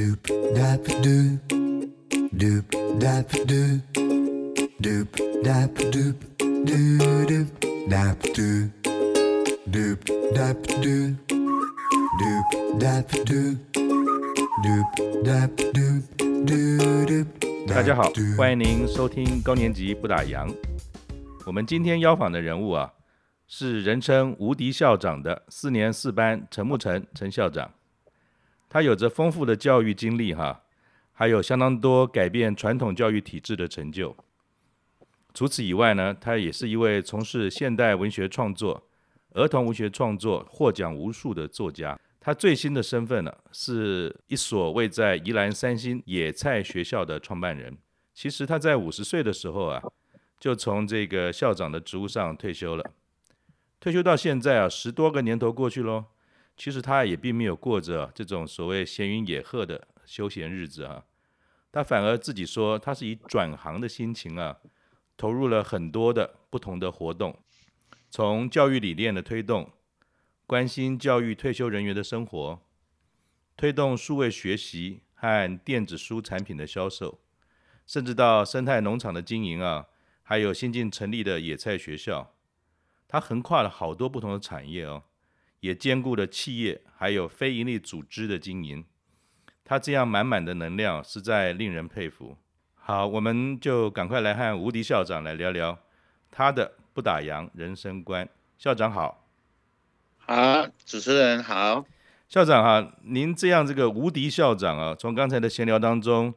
Doop dap doop, doop dap doop, doop dap doop, doo doop dap doop, doop dap doop, doop dap doop, doop dap doop, doo doop. 大家好，欢迎您收听高年级不打烊。我们今天邀访的人物啊，是人称无敌校长的四年四班陈木成陈校长。他有着丰富的教育经历哈，还有相当多改变传统教育体制的成就。除此以外呢，他也是一位从事现代文学创作、儿童文学创作获奖无数的作家。他最新的身份呢，是一所位在宜兰三星野菜学校的创办人。其实他在五十岁的时候啊，就从这个校长的职务上退休了。退休到现在啊，十多个年头过去喽。其实他也并没有过着这种所谓闲云野鹤的休闲日子啊，他反而自己说，他是以转行的心情啊，投入了很多的不同的活动，从教育理念的推动，关心教育退休人员的生活，推动数位学习和电子书产品的销售，甚至到生态农场的经营啊，还有新近成立的野菜学校，他横跨了好多不同的产业哦。也兼顾了企业还有非营利组织的经营，他这样满满的能量实在令人佩服。好，我们就赶快来和吴迪校长来聊聊他的不打烊人生观。校长好，好，主持人好，校长哈，您这样这个无敌校长啊，从刚才的闲聊当中，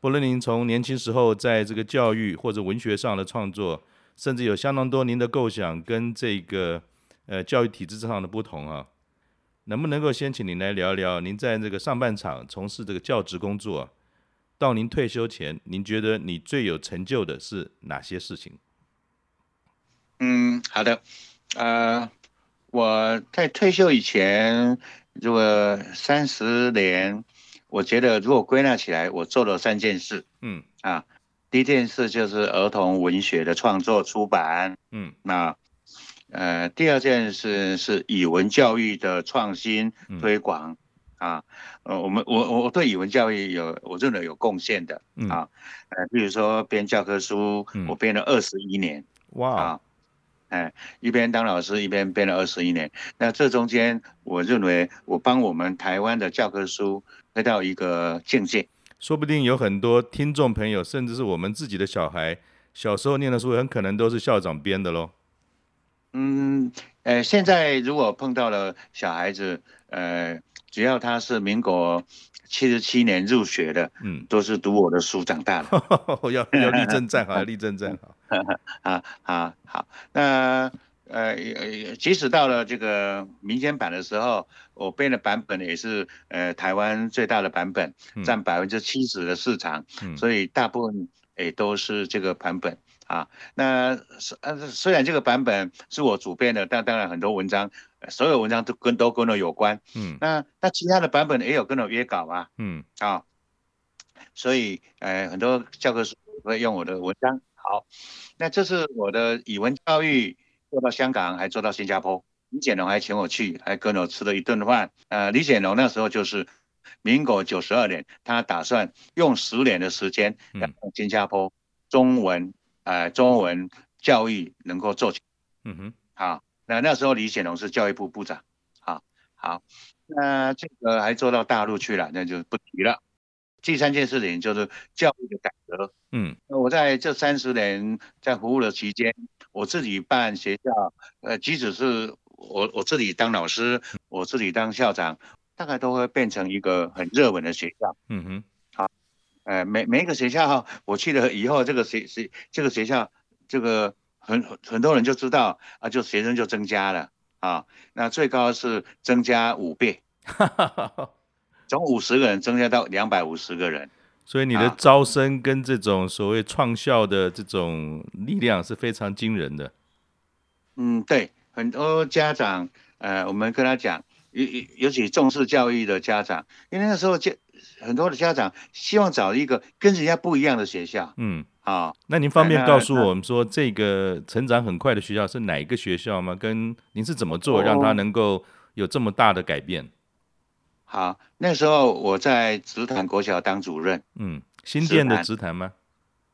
不论您从年轻时候在这个教育或者文学上的创作，甚至有相当多您的构想跟这个。呃，教育体制上的不同啊，能不能够先请您来聊聊，您在这个上半场从事这个教职工作，到您退休前，您觉得你最有成就的是哪些事情？嗯，好的，呃，我在退休以前，如果三十年，我觉得如果归纳起来，我做了三件事。嗯，啊，第一件事就是儿童文学的创作出版。嗯，那。呃，第二件事是语文教育的创新推广，嗯、啊，呃，我们我我对语文教育有我认为有贡献的，嗯、啊，呃，比如说编教科书，嗯、我编了二十一年，哇，啊，哎，一边当老师一边编了二十一年，那这中间我认为我帮我们台湾的教科书推到一个境界，说不定有很多听众朋友，甚至是我们自己的小孩小时候念的书，很可能都是校长编的喽。嗯，呃，现在如果碰到了小孩子，呃，只要他是民国七十七年入学的，嗯，都是读我的书长大的。要要立正站好，要立正站 好。啊好好，那呃，即使到了这个民间版的时候，我编的版本也是呃台湾最大的版本，占百分之七十的市场，嗯，所以大部分也都是这个版本。啊，那虽虽然这个版本是我主编的，但当然很多文章，所有文章都跟都跟我有关。嗯，那那其他的版本也有跟我约稿啊。嗯，啊，所以呃很多教科书会用我的文章。好，那这是我的语文教育做到香港，还做到新加坡。李显龙还请我去，还跟我吃了一顿饭。呃，李显龙那时候就是民国九十二年，他打算用十年的时间让新加坡中文。呃，中文教育能够做起，嗯哼，好，那那时候李显龙是教育部部长，好，好，那这个还做到大陆去了，那就不提了。第三件事情就是教育的改革，嗯，我在这三十年在服务的期间，我自己办学校，呃，即使是我我自己当老师，我自己当校长，大概都会变成一个很热门的学校，嗯哼。呃，每每一个学校，我去了以后，这个学学这个学校，这个很很多人就知道啊，就学生就增加了啊，那最高是增加五倍，从五十个人增加到两百五十个人，所以你的招生跟这种所谓创校的这种力量是非常惊人的。嗯，对，很多家长，呃，我们跟他讲，尤尤其重视教育的家长，因为那时候就。很多的家长希望找一个跟人家不一样的学校。嗯，好，那您方便告诉我们说，这个成长很快的学校是哪一个学校吗？跟您是怎么做让他能够有这么大的改变？好，那时候我在直潭国小当主任。嗯，新店的直潭吗？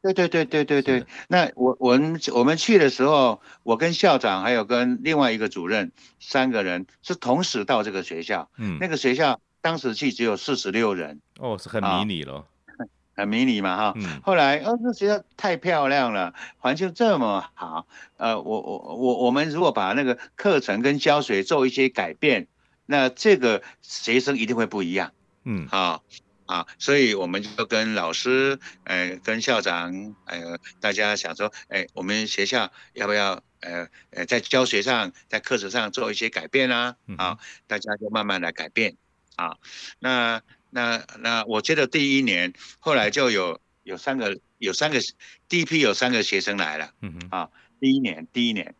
对对对对对对。那我我们我们去的时候，我跟校长还有跟另外一个主任三个人是同时到这个学校。嗯，那个学校当时去只有四十六人。哦，是很迷你了。很迷你嘛哈。嗯。后来哦，这学校太漂亮了，环境这么好。呃，我我我我们如果把那个课程跟教学做一些改变。那这个学生一定会不一样，嗯，好，啊，所以我们就跟老师，呃，跟校长，呃，大家想说，哎，我们学校要不要，呃，呃，在教学上，在课程上做一些改变啊，啊，大家就慢慢来改变，啊，那那那我记得第一年，后来就有有三个有三个第一批有三个学生来了，嗯哼，啊，第一年第一年，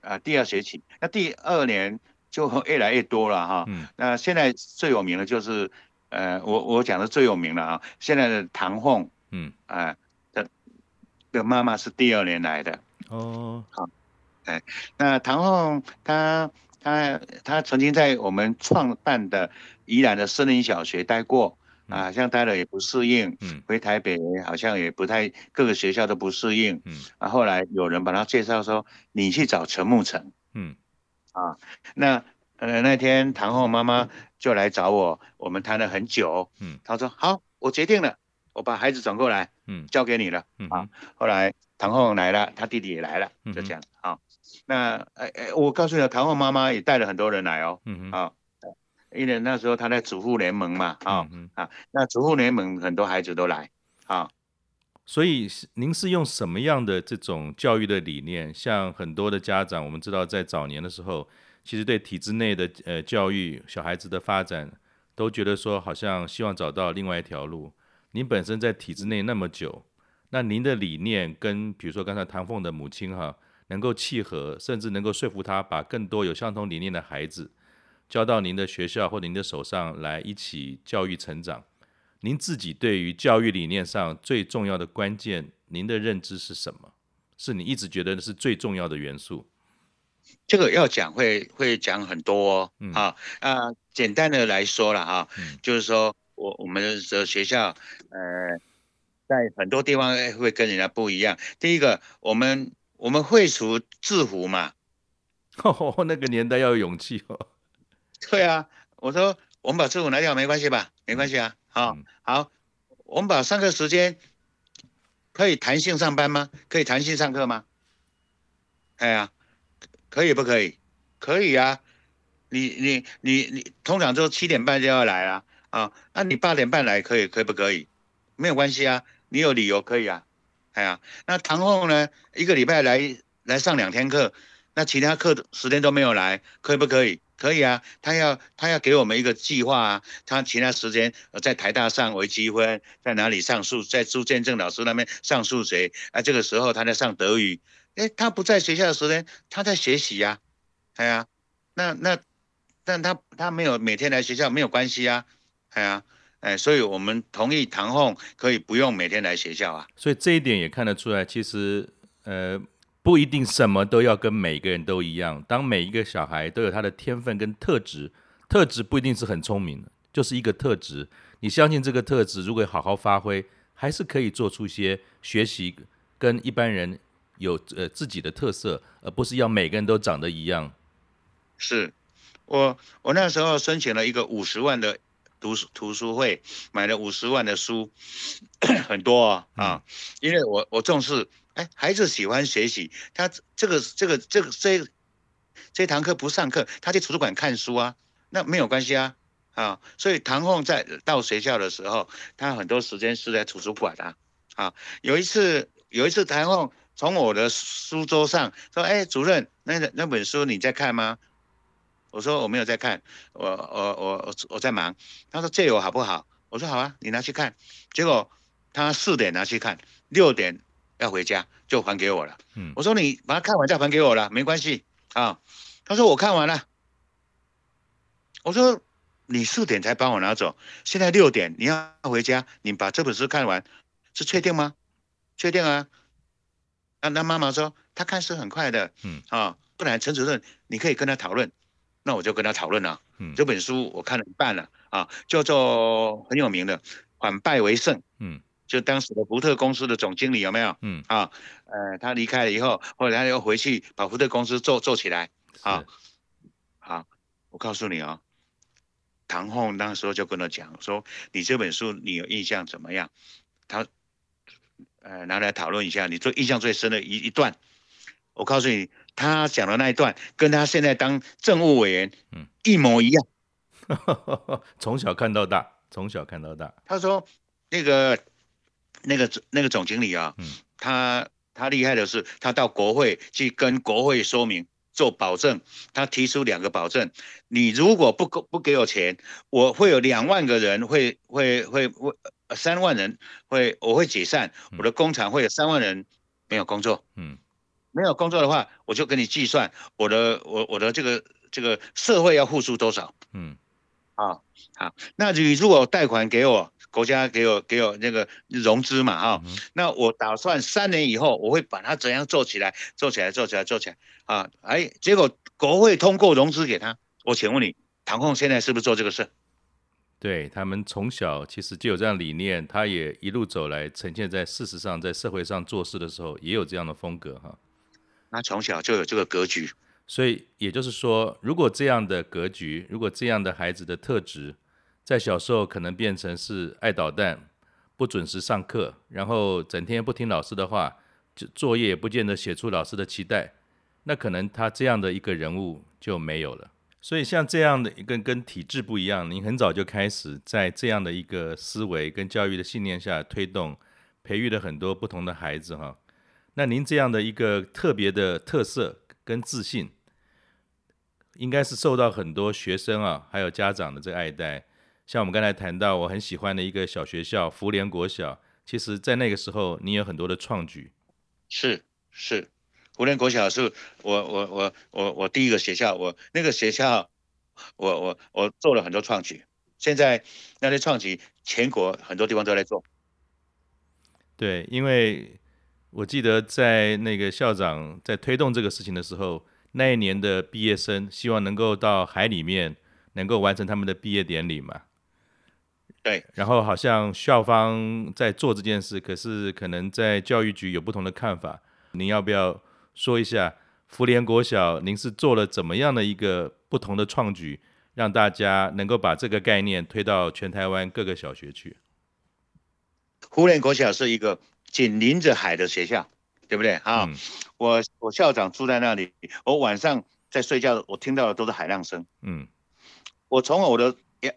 啊，第二学期，那第二年。就 越来越多了哈，嗯，那现在最有名的就是，呃，我我讲的最有名了啊，现在的唐凤，嗯，啊，的的妈妈是第二年来的，哦，好，哎，那唐凤她她她曾经在我们创办的宜兰的森林小学待过，啊，好像待了也不适应，嗯，回台北好像也不太各个学校都不适应，嗯，啊，后来有人把他介绍说，你去找陈木成，嗯。啊，那呃那天唐后妈妈就来找我，我们谈了很久。嗯，她说好，我决定了，我把孩子转过来，嗯，交给你了。嗯啊，后来唐后来了，他弟弟也来了，就这样。好，那哎哎，我告诉你，唐凤妈妈也带了很多人来哦。嗯嗯。啊，因为那时候他在主妇联盟嘛。啊嗯啊，那主妇联盟很多孩子都来。啊，所以您是用什么样的这种教育的理念？像很多的家长，我们知道在早年的时候，其实对体制内的呃教育、小孩子的发展，都觉得说好像希望找到另外一条路。您本身在体制内那么久，那您的理念跟比如说刚才唐凤的母亲哈，能够契合，甚至能够说服他把更多有相同理念的孩子交到您的学校或您的手上来一起教育成长。您自己对于教育理念上最重要的关键，您的认知是什么？是你一直觉得是最重要的元素？这个要讲会会讲很多哦，嗯、啊啊，简单的来说了哈，啊嗯、就是说我我们的学校，呃，在很多地方会跟人家不一样。第一个，我们我们会除制服嘛，哦，那个年代要有勇气哦。对啊，我说我们把制服拿掉没关系吧？没关系啊。好，好，我们把上课时间可以弹性上班吗？可以弹性上课吗？哎呀，可以不可以？可以啊。你你你你通常都七点半就要来啊，啊，那你八点半来可以可以不可以？没有关系啊，你有理由可以啊。哎呀，那堂后呢？一个礼拜来来上两天课，那其他课时间都没有来，可以不可以？可以啊，他要他要给我们一个计划啊，他其他时间在台大上微积分，在哪里上数，在朱建正老师那边上数学，啊，这个时候他在上德语，哎，他不在学校的时间，他在学习呀，哎呀，那那，但他他没有每天来学校没有关系啊，哎呀，哎，所以我们同意唐凤可以不用每天来学校啊，所以这一点也看得出来，其实呃。不一定什么都要跟每个人都一样。当每一个小孩都有他的天分跟特质，特质不一定是很聪明的，就是一个特质。你相信这个特质，如果好好发挥，还是可以做出一些学习跟一般人有呃自己的特色，而不是要每个人都长得一样。是我我那时候申请了一个五十万的读书图书会，买了五十万的书，很多啊，啊，因为我我重视。哎，孩子喜欢学习，他这个这个这个这这堂课不上课，他去图书馆看书啊，那没有关系啊，啊，所以唐凤在到学校的时候，他很多时间是在图书馆啊，啊，有一次有一次唐凤从我的书桌上说，哎，主任，那那本书你在看吗？我说我没有在看，我我我我在忙。他说借我好不好？我说好啊，你拿去看。结果他四点拿去看，六点。要回家就还给我了。嗯，我说你把它看完再还给我了，没关系啊。他说我看完了。我说你四点才帮我拿走，现在六点你要回家，你把这本书看完，是确定吗？确定啊。那那妈妈说他看书很快的。嗯啊，不然陈主任你可以跟他讨论，那我就跟他讨论了。嗯，这本书我看了一半了啊，叫做很有名的《反败为胜》。嗯，就当时的福特公司的总经理有没有？嗯啊，呃，他离开了以后，后来他又回去把福特公司做做起来。啊，好，我告诉你啊、哦，唐凤那时候就跟他讲说，你这本书你有印象怎么样？他呃拿来讨论一下，你最印象最深的一一段。我告诉你，他讲的那一段跟他现在当政务委员，嗯，一模一样。从小看到大，从小看到大。他说，那个那个那个总经理啊，嗯，他他厉害的是，他到国会去跟国会说明做保证，他提出两个保证：你如果不给不给我钱，我会有两万个人会会会会三万人会我会解散，我的工厂会有三万人没有工作。嗯。没有工作的话，我就给你计算我的我我的这个这个社会要付出多少。嗯，啊，好，那你如果贷款给我，国家给我给我那个融资嘛，哈、嗯，那我打算三年以后我会把它怎样做起来，做起来，做起来，做起来，啊，哎，结果国会通过融资给他，我请问你，唐控现在是不是做这个事？对，他们从小其实就有这样理念，他也一路走来，呈现在事实上在社会上做事的时候也有这样的风格，哈。他从小就有这个格局，所以也就是说，如果这样的格局，如果这样的孩子的特质，在小时候可能变成是爱捣蛋、不准时上课，然后整天不听老师的话，就作业也不见得写出老师的期待，那可能他这样的一个人物就没有了。所以像这样的一个跟体制不一样，您很早就开始在这样的一个思维跟教育的信念下推动，培育了很多不同的孩子哈。那您这样的一个特别的特色跟自信，应该是受到很多学生啊，还有家长的这个爱戴。像我们刚才谈到，我很喜欢的一个小学校福联国小，其实在那个时候，你有很多的创举。是是，福联国小是我我我我我第一个学校，我那个学校，我我我做了很多创举。现在那些创举，全国很多地方都在做。对，因为。我记得在那个校长在推动这个事情的时候，那一年的毕业生希望能够到海里面能够完成他们的毕业典礼嘛。对。然后好像校方在做这件事，可是可能在教育局有不同的看法。您要不要说一下福联国小，您是做了怎么样的一个不同的创举，让大家能够把这个概念推到全台湾各个小学去？福联国小是一个。紧邻着海的学校，对不对啊？嗯、我我校长住在那里，我晚上在睡觉，我听到的都是海浪声。嗯，我从我的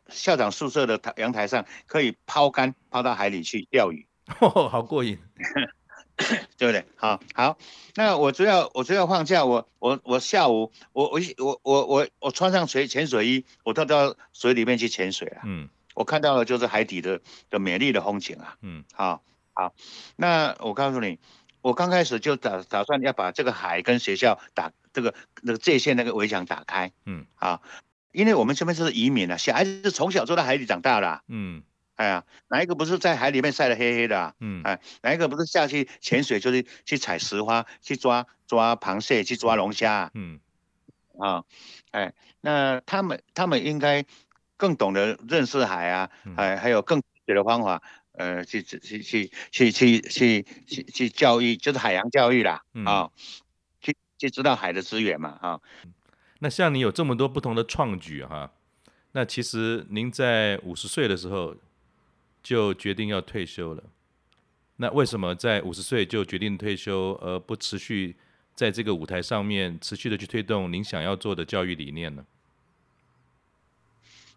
校长宿舍的阳台上可以抛竿抛到海里去钓鱼，哦，好过瘾，对不对？好，好，那我只要我只要放假，我我我下午我我我我我我穿上水潜水衣，我到到水里面去潜水啊。嗯，我看到的就是海底的的美丽的风景啊。嗯，好。好，那我告诉你，我刚开始就打打算要把这个海跟学校打这个那个界限那个围墙打开，嗯，好，因为我们这边是移民啊，小孩子是从小就在海里长大的，啊，嗯，哎呀，哪一个不是在海里面晒得黑黑的，啊，嗯，哎，哪一个不是下去潜水就是去采石花，去抓抓螃蟹，去抓龙虾，啊，嗯，啊，哎，那他们他们应该更懂得认识海啊，哎，还有更对的方法。呃，去去去去去去去去教育，就是海洋教育啦，啊、去去知道海的资源嘛，啊、哦。那像你有这么多不同的创举哈，那其实您在五十岁的时候就决定要退休了。那为什么在五十岁就决定退休，而不持续在这个舞台上面持续的去推动您想要做的教育理念呢？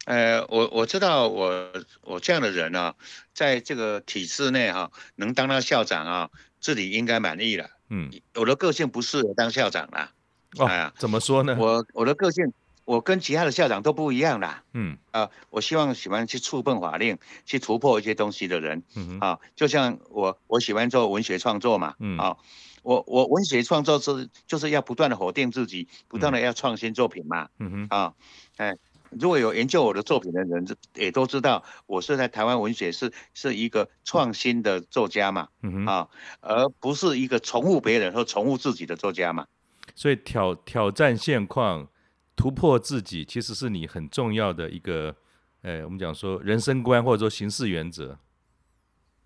呃，我我知道我我这样的人啊，在这个体制内哈、啊，能当到校长啊，自己应该满意了。嗯，我的个性不适合当校长啦。哦，啊、怎么说呢？我我的个性，我跟其他的校长都不一样啦。嗯，啊，我希望喜欢去触碰法令，去突破一些东西的人。嗯啊，就像我我喜欢做文学创作嘛。嗯，啊，我我文学创作是就是要不断的否定自己，不断的要创新作品嘛。嗯哼，啊，哎。如果有研究我的作品的人，也都知道我是在台湾文学是是一个创新的作家嘛，啊，而不是一个重复别人或重复自己的作家嘛。所以挑挑战现况，突破自己，其实是你很重要的一个，呃，我们讲说人生观或者说行事原则。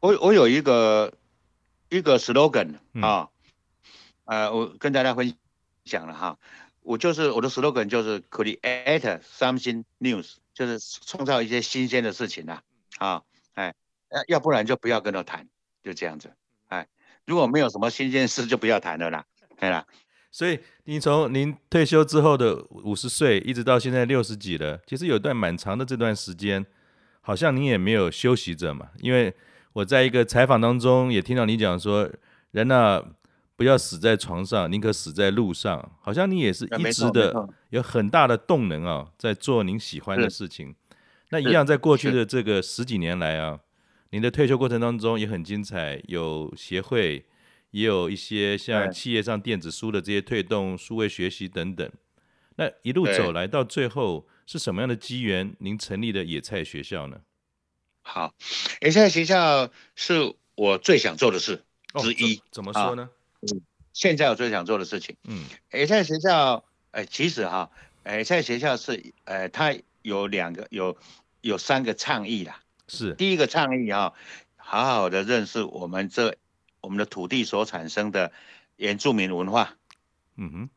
我我有一个一个 slogan 啊，嗯、呃，我跟大家分享了哈，我就是我的 slogan 就是 create something new，就是创造一些新鲜的事情呐，啊，哎，要不然就不要跟我谈，就这样子，哎，如果没有什么新鲜事，就不要谈了啦，对啦。所以你从您退休之后的五十岁，一直到现在六十几了，其实有一段蛮长的这段时间，好像您也没有休息着嘛，因为。我在一个采访当中也听到你讲说，人呢、不要死在床上，宁可死在路上。好像你也是一直的有很大的动能啊，在做您喜欢的事情。那一样，在过去的这个十几年来啊，您的退休过程当中也很精彩，有协会，也有一些像企业上电子书的这些推动数位学习等等。那一路走来到最后，是什么样的机缘，您成立的野菜学校呢？好，野菜学校是我最想做的事之一。哦、怎，么说呢？嗯，现在我最想做的事情。嗯，野菜学校，呃，其实哈，野菜学校是，呃，它有两个，有有三个倡议啦。是。第一个倡议哈，好好的认识我们这我们的土地所产生的原住民文化。嗯哼。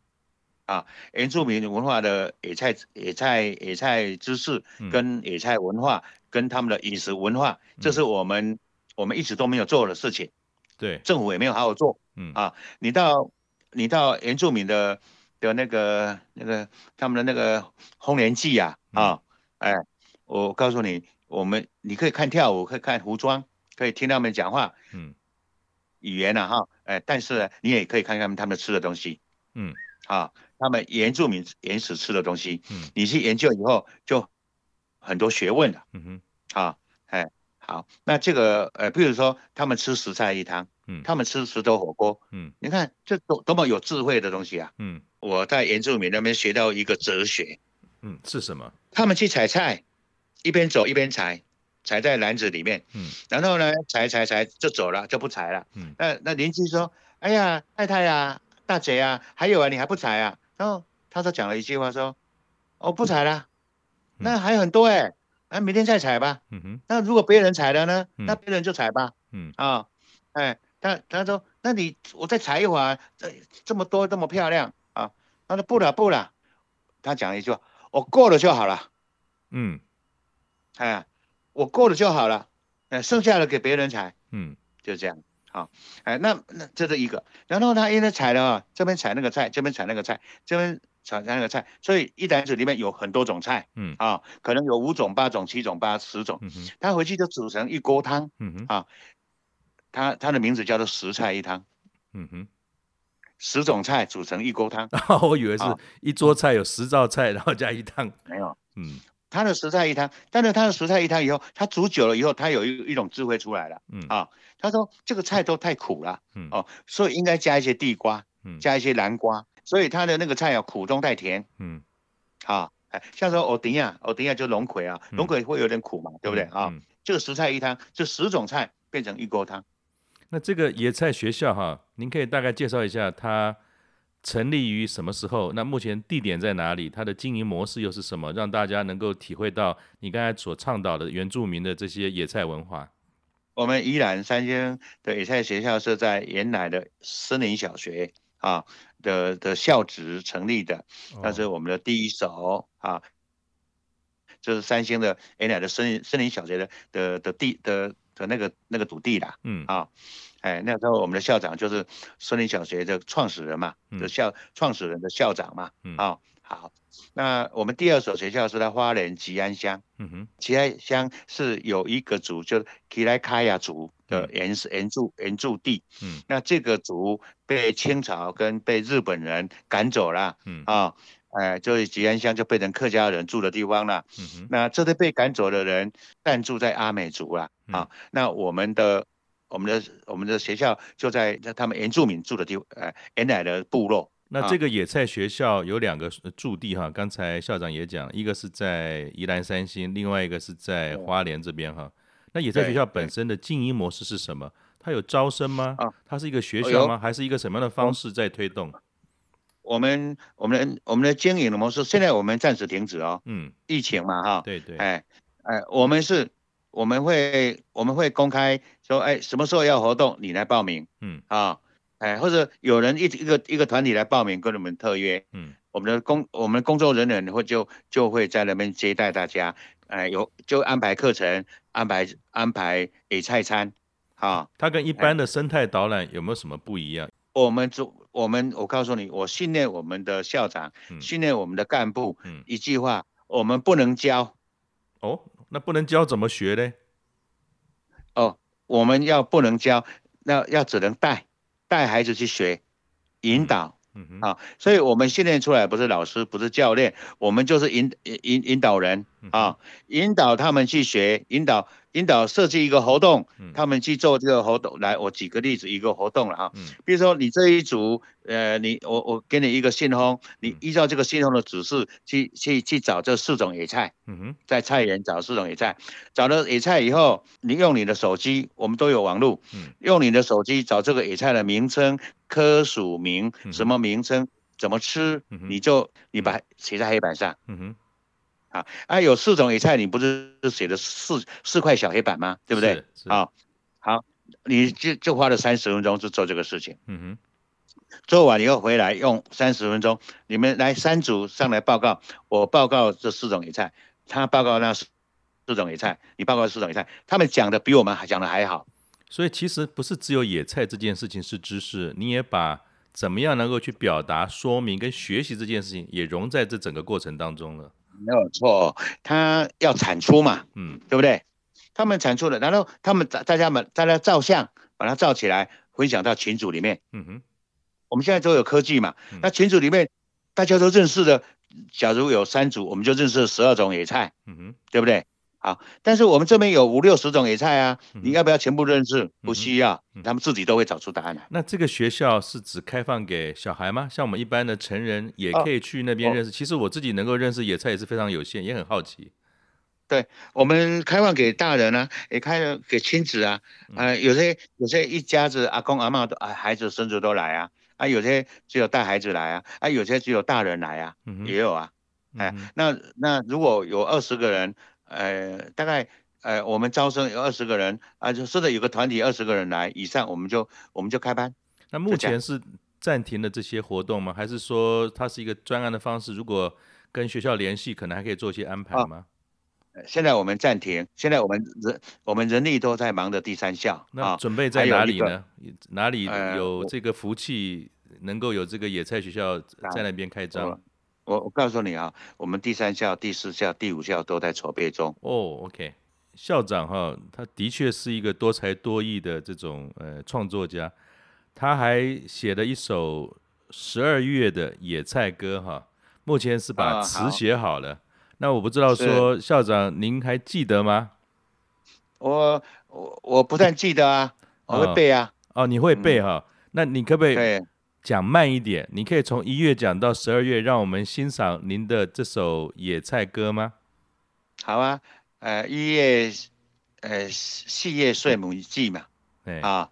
啊，原住民文化的野菜、野菜、野菜知识跟野菜文化。嗯跟他们的饮食文化，这是我们、嗯、我们一直都没有做的事情，对，政府也没有好好做，嗯。啊，你到你到原住民的的那个那个他们的那个丰年祭啊，嗯、啊，哎，我告诉你，我们你可以看跳舞，可以看服装，可以听他们讲话，嗯，语言啊哈，哎，但是你也可以看看他们吃的东西，嗯，啊，他们原住民原始吃的东西，嗯，你去研究以后就很多学问了，嗯哼。啊，哎，好，那这个，呃，比如说他们吃十菜一汤，嗯，他们吃石头火锅，嗯，你看这多多么有智慧的东西啊，嗯，我在原住民那边学到一个哲学，嗯，是什么？他们去采菜，一边走一边采，采在篮子里面，嗯，然后呢，采采采就走了，就不采了，嗯，那那邻居说，哎呀，太太呀、啊，大姐呀、啊，还有啊，你还不采啊？然后他说讲了一句话说，哦不采了，那还有很多哎、欸。那、啊、明天再采吧。嗯哼。那如果别人采了呢？嗯、那别人就采吧。嗯。啊，哎，他他说，那你我再采一会儿，这这么多这么漂亮啊？他说不了不了。他讲了一句话，我够了就好了。嗯。哎，我够了就好了。哎，剩下的给别人采。嗯。就这样。好。哎，那那这是一个。然后他因为采了啊，这边采那个菜，这边采那个菜，这边。炒那个菜，所以一篮子里面有很多种菜，嗯。啊，可能有五种、八种、七种、八十种，嗯哼，他回去就煮成一锅汤，嗯哼，啊，他他的名字叫做十菜一汤，嗯哼，十种菜煮成一锅汤，我以为是一桌菜有十道菜，然后加一汤，没有，嗯，他的十菜一汤，但是他的十菜一汤以后，他煮久了以后，他有一一种智慧出来了，嗯。啊，他说这个菜都太苦了，嗯。哦，所以应该加一些地瓜，嗯，加一些南瓜。所以他的那个菜啊，苦中带甜，嗯，好，哎，像说欧丁啊，蚵丁啊就龙葵啊，龙葵会有点苦嘛，嗯、对不对啊？嗯、这个十菜一汤，这十种菜变成一锅汤。那这个野菜学校哈，您可以大概介绍一下它成立于什么时候？那目前地点在哪里？它的经营模式又是什么？让大家能够体会到你刚才所倡导的原住民的这些野菜文化。我们宜兰三星的野菜学校是在原来的森林小学啊。的的校址成立的，那是我们的第一手啊，就是三星的原来的森林森林小学的的的地的的那个那个土地啦，嗯啊，哎，那时候我们的校长就是森林小学的创始人嘛，的校创始人的校长嘛，嗯啊。好，那我们第二所学校是在花莲吉安乡。嗯哼，吉安乡是有一个族，就是吉莱卡雅族的原原住原住地。嗯，那这个族被清朝跟被日本人赶走了。嗯啊，哎、呃，就是吉安乡就变成客家人住的地方了。嗯哼，那这些被赶走的人暂住在阿美族了。啊，那我们的我们的我们的学校就在他们原住民住的地，呃，原来的部落。那这个野菜学校有两个驻地哈，刚才校长也讲，一个是在宜兰三星，另外一个是在花莲这边哈。那野菜学校本身的经营模式是什么？它有招生吗？啊它是一个学校吗？还是一个什么样的方式在推动？我们我们的我们的经营的模式，现在我们暂时停止哦。嗯，疫情嘛，哈。对对。哎哎，我们是，我们会我们会公开说，哎，什么时候要活动，你来报名。嗯。啊，哎，或者有人一一个一个团体来报名，跟我们特约。嗯。我们的工我们的工作人员会就就会在那边接待大家，哎，有就安排课程，安排安排野菜餐。啊，它跟一般的生态导览有没有什么不一样？我们做我们，我告诉你，我训练我们的校长，嗯、训练我们的干部，嗯、一句话，我们不能教。哦，那不能教怎么学呢？哦，我们要不能教，那要只能带，带孩子去学，引导。嗯哼，啊，所以我们训练出来不是老师，不是教练，我们就是引引引导人啊，引导他们去学，引导。引导设计一个活动，他们去做这个活动。来，我举个例子，一个活动了哈。比如说你这一组，呃，你我我给你一个信封，你依照这个信封的指示去去去找这四种野菜。嗯哼，在菜园找四种野菜，找了野菜以后，你用你的手机，我们都有网络，用你的手机找这个野菜的名称、科属名、什么名称、怎么吃，你就你把写在黑板上。嗯哼。啊啊，有四种野菜，你不是写的四四块小黑板吗？对不对？啊，好，你就就花了三十分钟去做这个事情。嗯哼，做完以后回来用三十分钟，你们来三组上来报告，我报告这四种野菜，他报告那四四种野菜，你报告四种野菜，他们讲的比我们还讲的还好。所以其实不是只有野菜这件事情是知识，你也把怎么样能够去表达、说明跟学习这件事情也融在这整个过程当中了。没有错，他要产出嘛，嗯，对不对？他们产出了，然后他们大大家们大家照相，把它照起来，分享到群组里面。嗯哼，我们现在都有科技嘛，嗯、那群组里面大家都认识的，假如有三组，我们就认识十二种野菜。嗯哼，对不对？好，但是我们这边有五六十种野菜啊，你要不要全部认识？不需要，他们自己都会找出答案来。那这个学校是只开放给小孩吗？像我们一般的成人也可以去那边认识。其实我自己能够认识野菜也是非常有限，也很好奇。对，我们开放给大人啊，也开了给亲子啊，呃，有些有些一家子阿公阿妈都啊孩子孙子都来啊，啊有些只有带孩子来啊，啊有些只有大人来啊，也有啊，哎，那那如果有二十个人。呃，大概呃，我们招生有二十个人啊，就是的有个团体二十个人来以上，我们就我们就开班。那目前是暂停了这些活动吗？还是说它是一个专案的方式？如果跟学校联系，可能还可以做一些安排吗？哦、现在我们暂停，现在我们人我们人力都在忙的第三校。那准备在哪里呢？哪里有这个福气，能够有这个野菜学校在那边开张？我我告诉你啊，我们第三校、第四校、第五校都在筹备中。哦、oh，OK，校长哈，他的确是一个多才多艺的这种呃创作家，他还写了一首十二月的野菜歌哈，目前是把词写好了。那我不知道说校长您还记得吗？我我我不但记得啊，我会背啊。哦，哦，你会背哈？嗯、那你可不可以？讲慢一点，你可以从一月讲到十二月，让我们欣赏您的这首野菜歌吗？好啊，呃，一月，呃，四月岁母季嘛，对啊，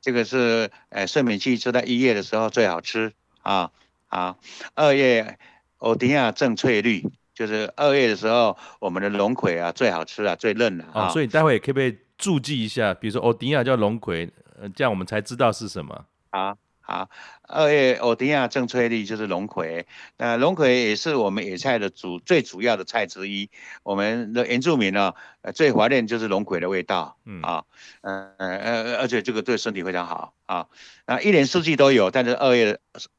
这个是呃睡母季，就在一月的时候最好吃啊啊。二月，欧迪亚正翠绿，就是二月的时候，我们的龙葵啊最好吃啊，最嫩了啊。哦，所以待会可不可以注记一下，比如说欧迪亚叫龙葵，呃，这样我们才知道是什么啊。好，二月欧迪亚正翠绿就是龙葵，那龙葵也是我们野菜的主最主要的菜之一。我们的原住民呢，最怀念就是龙葵的味道，嗯啊，呃呃，而且这个对身体非常好啊。那一年四季都有，但是二月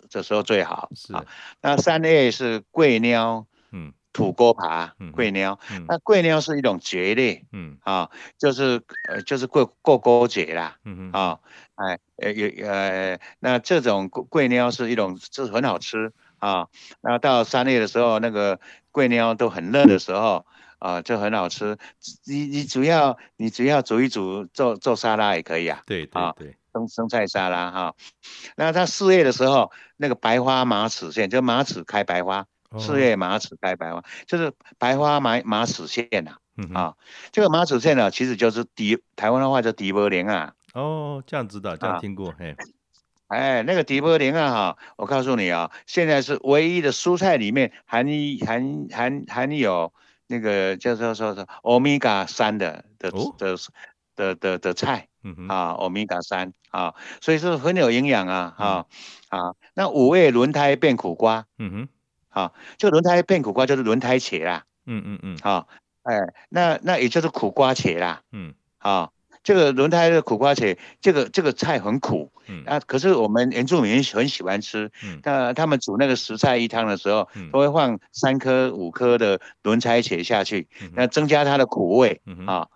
的时候最好。是啊，那三月是桂鸟，嗯。土锅爬桂鸟，那桂鸟是一种蕨类，嗯啊，就是呃就是过过钩节啦，嗯嗯啊，哎呃有呃那这种桂鸟是一种就是很好吃啊，那到三月的时候，那个桂鸟都很嫩的时候啊，就很好吃。你你主要你主要煮一煮做做沙拉也可以啊，对对对，生生菜沙拉哈。那它四月的时候，那个白花马齿苋就马齿开白花。四月马齿开白花，就是白花马马齿苋呐，啊，嗯、啊，这个马齿苋呢，其实就是迪台湾的话叫迪波莲啊。哦，这样知道，这样听过，嘿，哎，那个迪波莲啊哈，我告诉你啊，现在是唯一的蔬菜里面含含含含有那个叫做说说欧米伽三的的的的的的菜，嗯啊，欧米伽三啊，所以说很有营养啊，哈啊，那五味轮胎变苦瓜，嗯哼，好，这个轮胎变苦瓜就是轮胎茄啦，嗯嗯嗯，好，哎，那那也就是苦瓜茄啦，嗯，好。这个轮胎的苦瓜茄，这个这个菜很苦，嗯。啊，可是我们原住民很喜欢吃，嗯，那他们煮那个十菜一汤的时候，嗯，都会放三颗五颗的轮胎茄下去，嗯，那增加它的苦味，嗯啊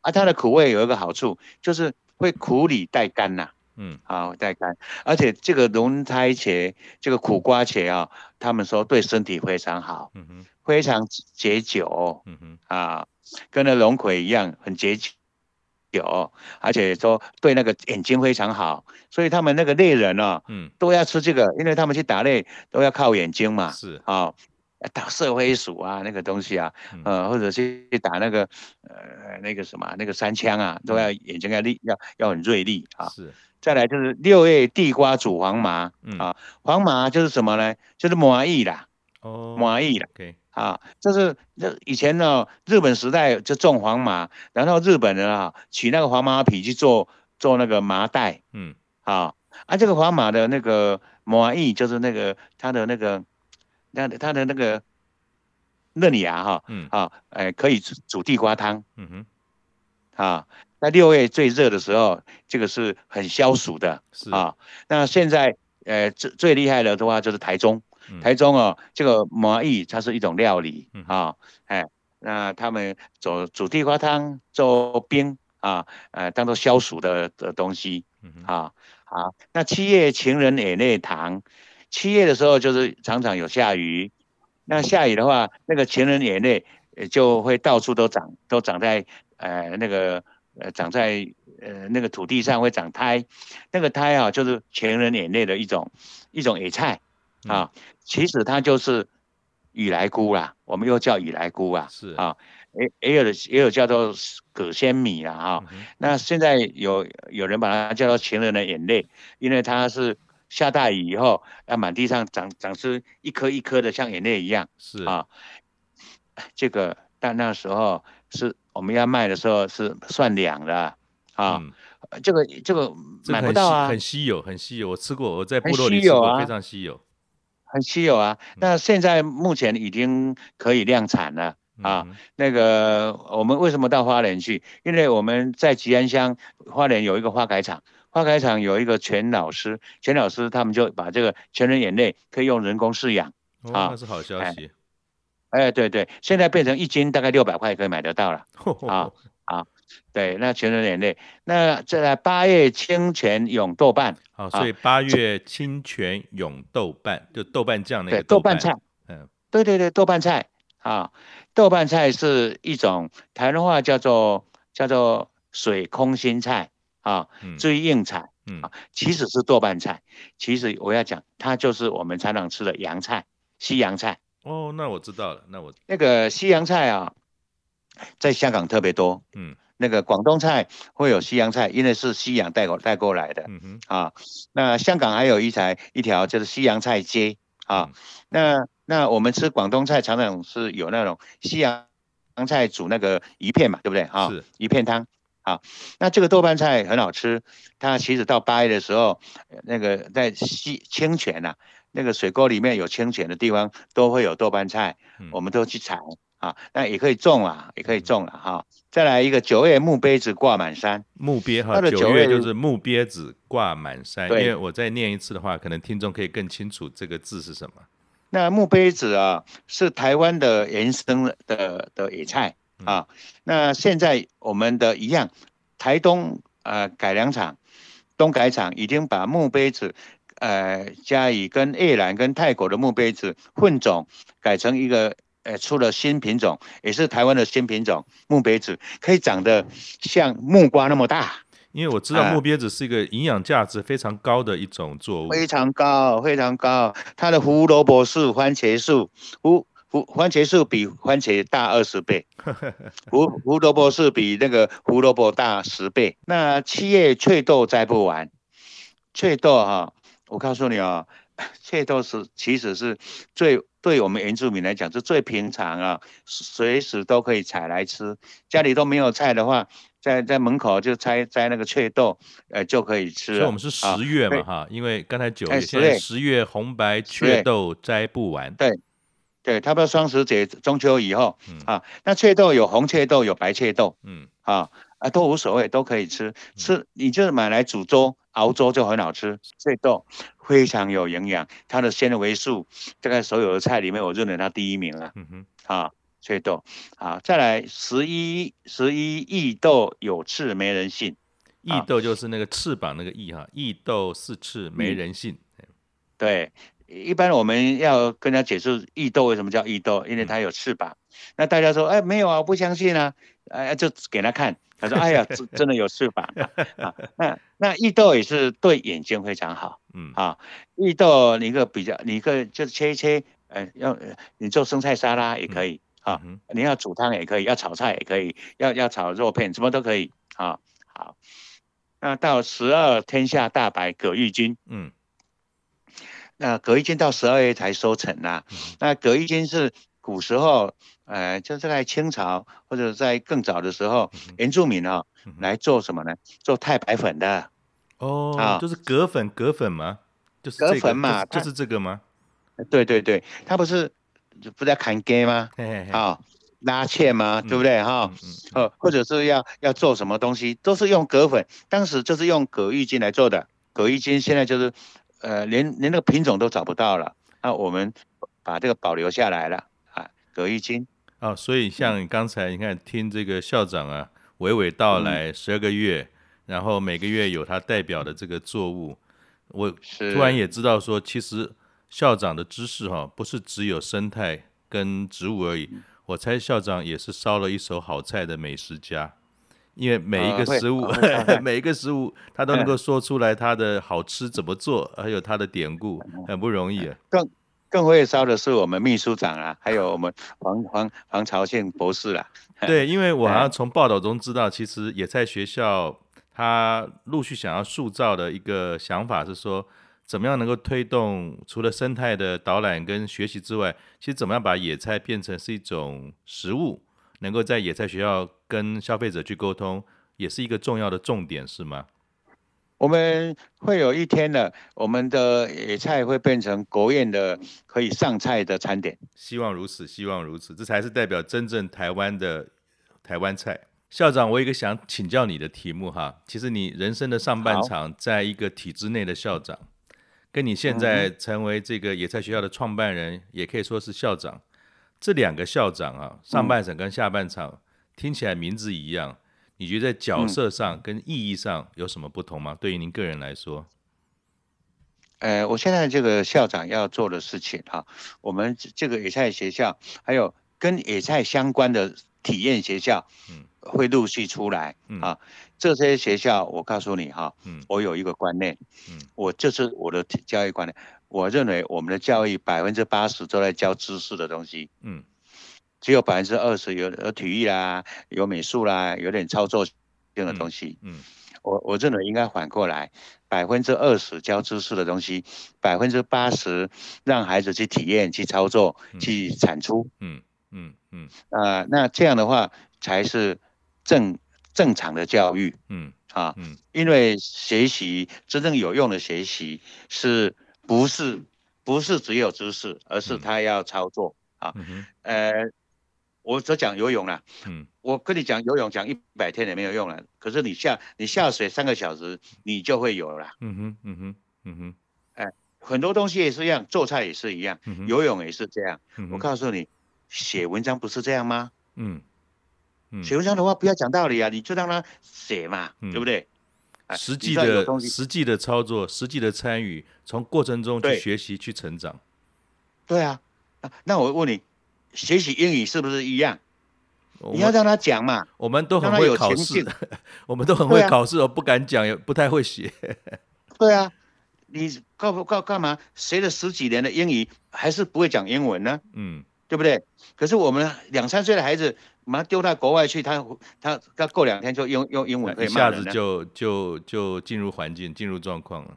啊，它的苦味有一个好处，就是会苦里带甘呐，嗯，好，再看，而且这个龙胎茄，这个苦瓜茄啊，他们说对身体非常好，嗯哼，非常解酒，嗯哼，啊，跟那龙葵一样很解酒。而且说对那个眼睛非常好，所以他们那个猎人啊，嗯，都要吃这个，因为他们去打猎都要靠眼睛嘛，是。啊、哦，打射飞鼠啊那个东西啊，嗯、呃，或者去打那个呃那个什么那个三枪啊，都要眼睛要利要要很锐利啊。是，再来就是六月地瓜煮黄麻，嗯、啊，黄麻就是什么呢？就是麻薏啦，哦，麻薏啦。Okay. 啊，这是这以前呢，日本时代就种黄麻，然后日本人啊取那个黄麻皮去做做那个麻袋，嗯，啊，啊这个黄麻的那个麻叶就是那个它的那个那它的那个嫩芽哈，嗯，啊，哎、呃、可以煮煮地瓜汤，嗯哼，啊，那六月最热的时候，这个是很消暑的，是啊，那现在呃最最厉害的的话就是台中。台中哦，这个麻叶它是一种料理啊，哎，那他们做煮地瓜汤做冰啊，呃，当做消暑的的东西啊，好，那七月情人眼泪糖，七月的时候就是常常有下雨，那下雨的话，那个情人眼泪就会到处都长，都长在呃那个呃长在呃那个土地上会长苔，那个苔啊就是情人眼泪的一种一种野菜。啊，其实它就是雨来菇啦，我们又叫雨来菇啊，是。啊，也也有的也有叫做葛仙米啦，哈、嗯，那现在有有人把它叫做情人的眼泪，因为它是下大雨以后，要满地上长长出一颗一颗的像眼泪一样，是啊，这个但那时候是我们要卖的时候是算两的啊。嗯这个这个买不到啊，很稀有，很稀有。我吃过，我在部落里吃过，非常稀有。很稀有啊，那现在目前已经可以量产了、嗯、啊。那个我们为什么到花莲去？因为我们在吉安乡花莲有一个花改场，花开场有一个全老师，全老师他们就把这个全人眼泪可以用人工饲养、哦、啊，那是好消息。哎，哎，对对，现在变成一斤大概六百块可以买得到了啊 啊。啊啊对，那全人眼泪，那这八月清泉涌豆瓣，好，所以八月清泉涌豆瓣，就豆瓣酱那个豆瓣菜，嗯，对对对，豆瓣菜啊，豆瓣菜是一种台湾话叫做叫做水空心菜啊，最硬菜，嗯，其实是豆瓣菜，其实我要讲，它就是我们常常吃的洋菜，西洋菜。哦，那我知道了，那我那个西洋菜啊，在香港特别多，嗯。那个广东菜会有西洋菜，因为是西洋带过带过来的。嗯哼。啊，那香港还有一台一条就是西洋菜街啊。嗯、那那我们吃广东菜常常是有那种西洋菜煮那个鱼片嘛，对不对？哈，是鱼片汤。啊，那这个豆瓣菜很好吃。它其实到八月的时候，那个在西清泉呐，那个水沟里面有清泉的地方都会有豆瓣菜，嗯、我们都去采。啊，那也可以种啊，也可以种了哈。再来一个九月木杯子挂满山，木鳖哈，九月就是木鳖子挂满山。因为我再念一次的话，可能听众可以更清楚这个字是什么。那木杯子啊，是台湾的原生的的野菜啊。嗯、那现在我们的一样，台东呃改良场东改厂已经把木杯子呃加以跟越南跟泰国的木杯子混种，改成一个。呃，出了新品种，也是台湾的新品种木杯子，可以长得像木瓜那么大。因为我知道木杯子是一个营养价值非常高的一种作物，非常高，非常高。它的胡萝卜素、番茄素，胡胡番茄树比番茄大二十倍，胡胡萝卜是比那个胡萝卜大十倍。那七叶翠豆摘不完，翠豆哈，我告诉你哦，翠豆是其实是最对我们原住民来讲是最平常啊，随时都可以采来吃。家里都没有菜的话，在在门口就摘摘那个翠豆，呃，就可以吃。所以我们是十月嘛哈，因为刚才九月，现在十月红白翠豆摘不完。对。对，差不多双十节、中秋以后，嗯、啊，那脆豆有红脆豆，有白翠豆，嗯，啊啊都无所谓，都可以吃。吃，你就是买来煮粥、熬粥就很好吃。脆豆非常有营养，它的纤维素，大概所有的菜里面，我认为它第一名了。嗯哼，啊，脆豆，好，再来十一十一异豆有翅没人信，异豆就是那个翅膀那个异哈，异豆四翅没人信。嗯、对。一般我们要跟他解释异豆为什么叫异豆，因为它有翅膀。那大家说，哎，没有啊，我不相信啊，哎，就给他看。他说，哎呀，真真的有翅膀 啊。那那异豆也是对眼睛非常好。嗯啊，异豆你一个比较，你一个就是切一切，呃，要你做生菜沙拉也可以啊，你要煮汤也可以，要炒菜也可以，要要炒肉片什么都可以啊。好，那到十二天下大白葛玉君，嗯。那葛玉金到十二月才收成呐、那葛玉金是古时候，呃，就是在清朝或者在更早的时候，嗯、原住民啊、嗯、来做什么呢？做太白粉的。哦，啊、就是葛粉，葛粉吗？就是、这个、葛粉嘛，就，就是这个吗？对对对，他不是不在砍根吗？嘿嘿嘿啊，拉芡吗？嗯、对不对？哈、嗯，呃、嗯嗯，或者是要要做什么东西，都是用葛粉。当时就是用葛玉金来做的。葛玉金现在就是。呃，连连那个品种都找不到了，那我们把这个保留下来了啊，葛玉金啊，所以像刚才你看听这个校长啊娓娓道来十二个月，嗯、然后每个月有他代表的这个作物，我突然也知道说，其实校长的知识哈、啊，不是只有生态跟植物而已，我猜校长也是烧了一手好菜的美食家。因为每一个食物，呃、每一个食物，他都能够说出来它的好吃怎么做，还有它的典故，很不容易啊。更更会烧的是我们秘书长啊，还有我们黄黄黄朝庆博士啦。对，因为我好像从报道中知道，其实野菜学校他陆续想要塑造的一个想法是说，怎么样能够推动除了生态的导览跟学习之外，其实怎么样把野菜变成是一种食物。能够在野菜学校跟消费者去沟通，也是一个重要的重点，是吗？我们会有一天呢，我们的野菜会变成国宴的可以上菜的餐点。希望如此，希望如此，这才是代表真正台湾的台湾菜。校长，我有一个想请教你的题目哈，其实你人生的上半场在一个体制内的校长，跟你现在成为这个野菜学校的创办人，嗯、也可以说是校长。这两个校长啊，上半场跟下半场、嗯、听起来名字一样，你觉得在角色上跟意义上有什么不同吗？嗯、对于您个人来说，呃，我现在这个校长要做的事情哈，我们这个野菜学校还有跟野菜相关的体验学校，嗯，会陆续出来、嗯、啊。这些学校，我告诉你哈，嗯，我有一个观念，嗯，我这是我的教育观念。我认为我们的教育百分之八十都在教知识的东西，嗯，只有百分之二十有有体育啦，有美术啦，有点操作性的东西，嗯，嗯我我认为应该反过来，百分之二十教知识的东西，百分之八十让孩子去体验、去操作、嗯、去产出，嗯嗯嗯，啊、呃，那这样的话才是正正常的教育，嗯啊，嗯，因为学习真正有用的学习是。不是，不是只有知识，而是他要操作、嗯、啊。呃，我只讲游泳了。嗯，我跟你讲游泳，讲一百天也没有用了。可是你下你下水三个小时，你就会有了。嗯哼，嗯哼，嗯哼。哎、呃，很多东西也是一样，做菜也是一样，嗯、游泳也是这样。嗯、我告诉你，写文章不是这样吗？嗯，嗯写文章的话不要讲道理啊，你就让他写嘛，嗯、对不对？实际的实际的操作，实际的参与，从过程中去学习、去成长。对啊，那我问你，学习英语是不是一样？你要让他讲嘛。我们都很会考试，我们都很会考试，我不敢讲，也不太会写。对啊，你告不告干嘛？学了十几年的英语，还是不会讲英文呢？嗯，对不对？可是我们两三岁的孩子。马上丢到国外去，他他他过两天就用用英文可以，一下子就就就进入环境，进入状况了。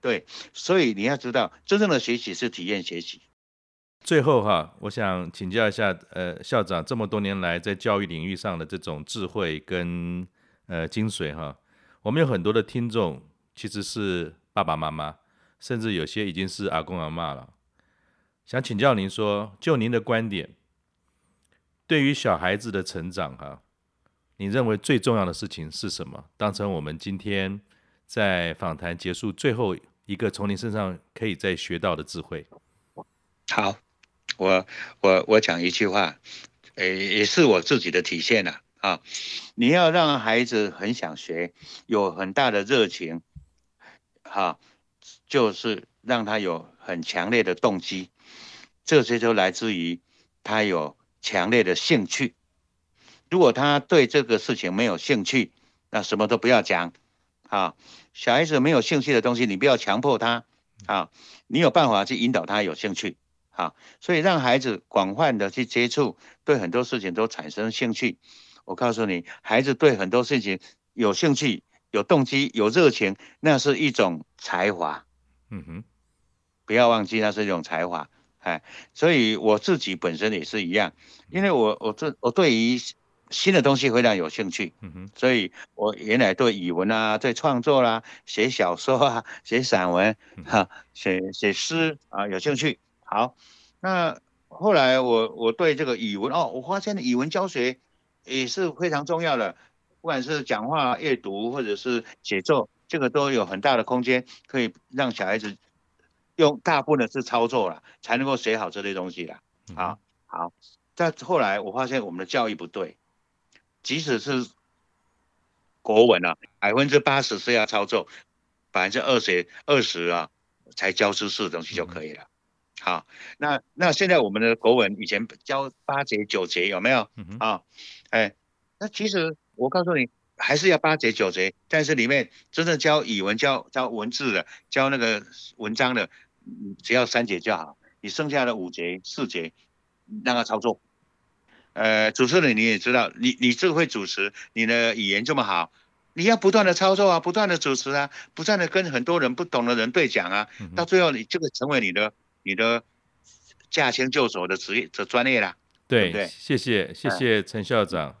对，所以你要知道，真正的学习是体验学习。最后哈，我想请教一下，呃，校长这么多年来在教育领域上的这种智慧跟呃精髓哈，我们有很多的听众其实是爸爸妈妈，甚至有些已经是阿公阿嬷了。想请教您说，就您的观点，对于小孩子的成长哈，你认为最重要的事情是什么？当成我们今天在访谈结束最后一个从您身上可以再学到的智慧。好。我我我讲一句话，诶，也是我自己的体现呐啊！你要让孩子很想学，有很大的热情，哈，就是让他有很强烈的动机，这些都来自于他有强烈的兴趣。如果他对这个事情没有兴趣，那什么都不要讲啊！小孩子没有兴趣的东西，你不要强迫他啊！你有办法去引导他有兴趣。啊，所以让孩子广泛的去接触，对很多事情都产生兴趣。我告诉你，孩子对很多事情有兴趣、有动机、有热情，那是一种才华。嗯哼，不要忘记那是一种才华。哎，所以我自己本身也是一样，因为我我这我对于新的东西非常有兴趣。嗯哼，所以我原来对语文啊、对创作啦、啊、写小说啊、写散文、哈、写写诗啊有兴趣。好，那后来我我对这个语文哦，我发现语文教学也是非常重要的，不管是讲话、阅读或者是写作，这个都有很大的空间，可以让小孩子用大部分的是操作了，才能够学好这类东西了。好，好，再后来我发现我们的教育不对，即使是国文啊，百分之八十是要操作，百分之二十二十啊才教知识的东西就可以了。好，那那现在我们的国文以前教八节九节有没有？啊、嗯啊，哎，那其实我告诉你，还是要八节九节，但是里面真正教语文、教教文字的、教那个文章的，只要三节就好。你剩下的五节、四节让他操作。呃，主持人你也知道，你你这会主持，你的语言这么好，你要不断的操作啊，不断的主持啊，不断的跟很多人不懂的人对讲啊，嗯、到最后你这个成为你的。你的驾轻就熟的职业的专业啦，对，对，谢谢谢谢陈校长，嗯，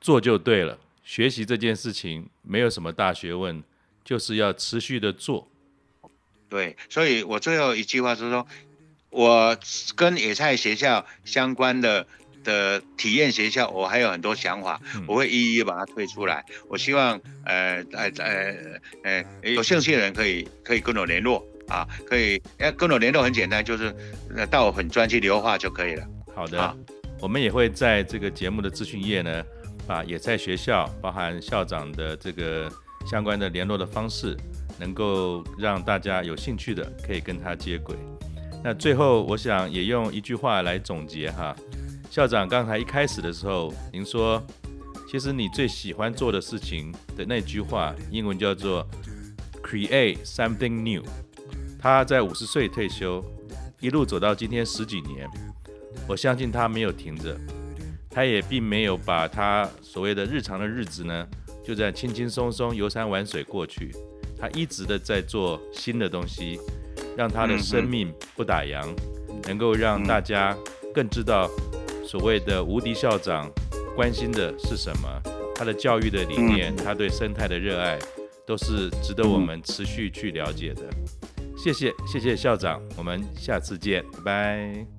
做就对了。学习这件事情没有什么大学问，就是要持续的做。对，所以我最后一句话是说，我跟野菜学校相关的的体验学校，我还有很多想法，嗯，我会一一把它推出来。我希望呃呃呃呃有兴趣的人可以可以跟我联络。啊，可以，要跟我联络很简单，就是到我粉专去留话就可以了。好的，啊、我们也会在这个节目的资讯页呢，把也在学校包含校长的这个相关的联络的方式，能够让大家有兴趣的可以跟他接轨。那最后，我想也用一句话来总结哈，校长刚才一开始的时候，您说，其实你最喜欢做的事情的那句话，英文叫做 “create something new”。他在五十岁退休，一路走到今天十几年，我相信他没有停着，他也并没有把他所谓的日常的日子呢，就在轻轻松松游山玩水过去，他一直的在做新的东西，让他的生命不打烊，能够让大家更知道所谓的无敌校长关心的是什么，他的教育的理念，他对生态的热爱，都是值得我们持续去了解的。谢谢谢谢校长，我们下次见，拜拜。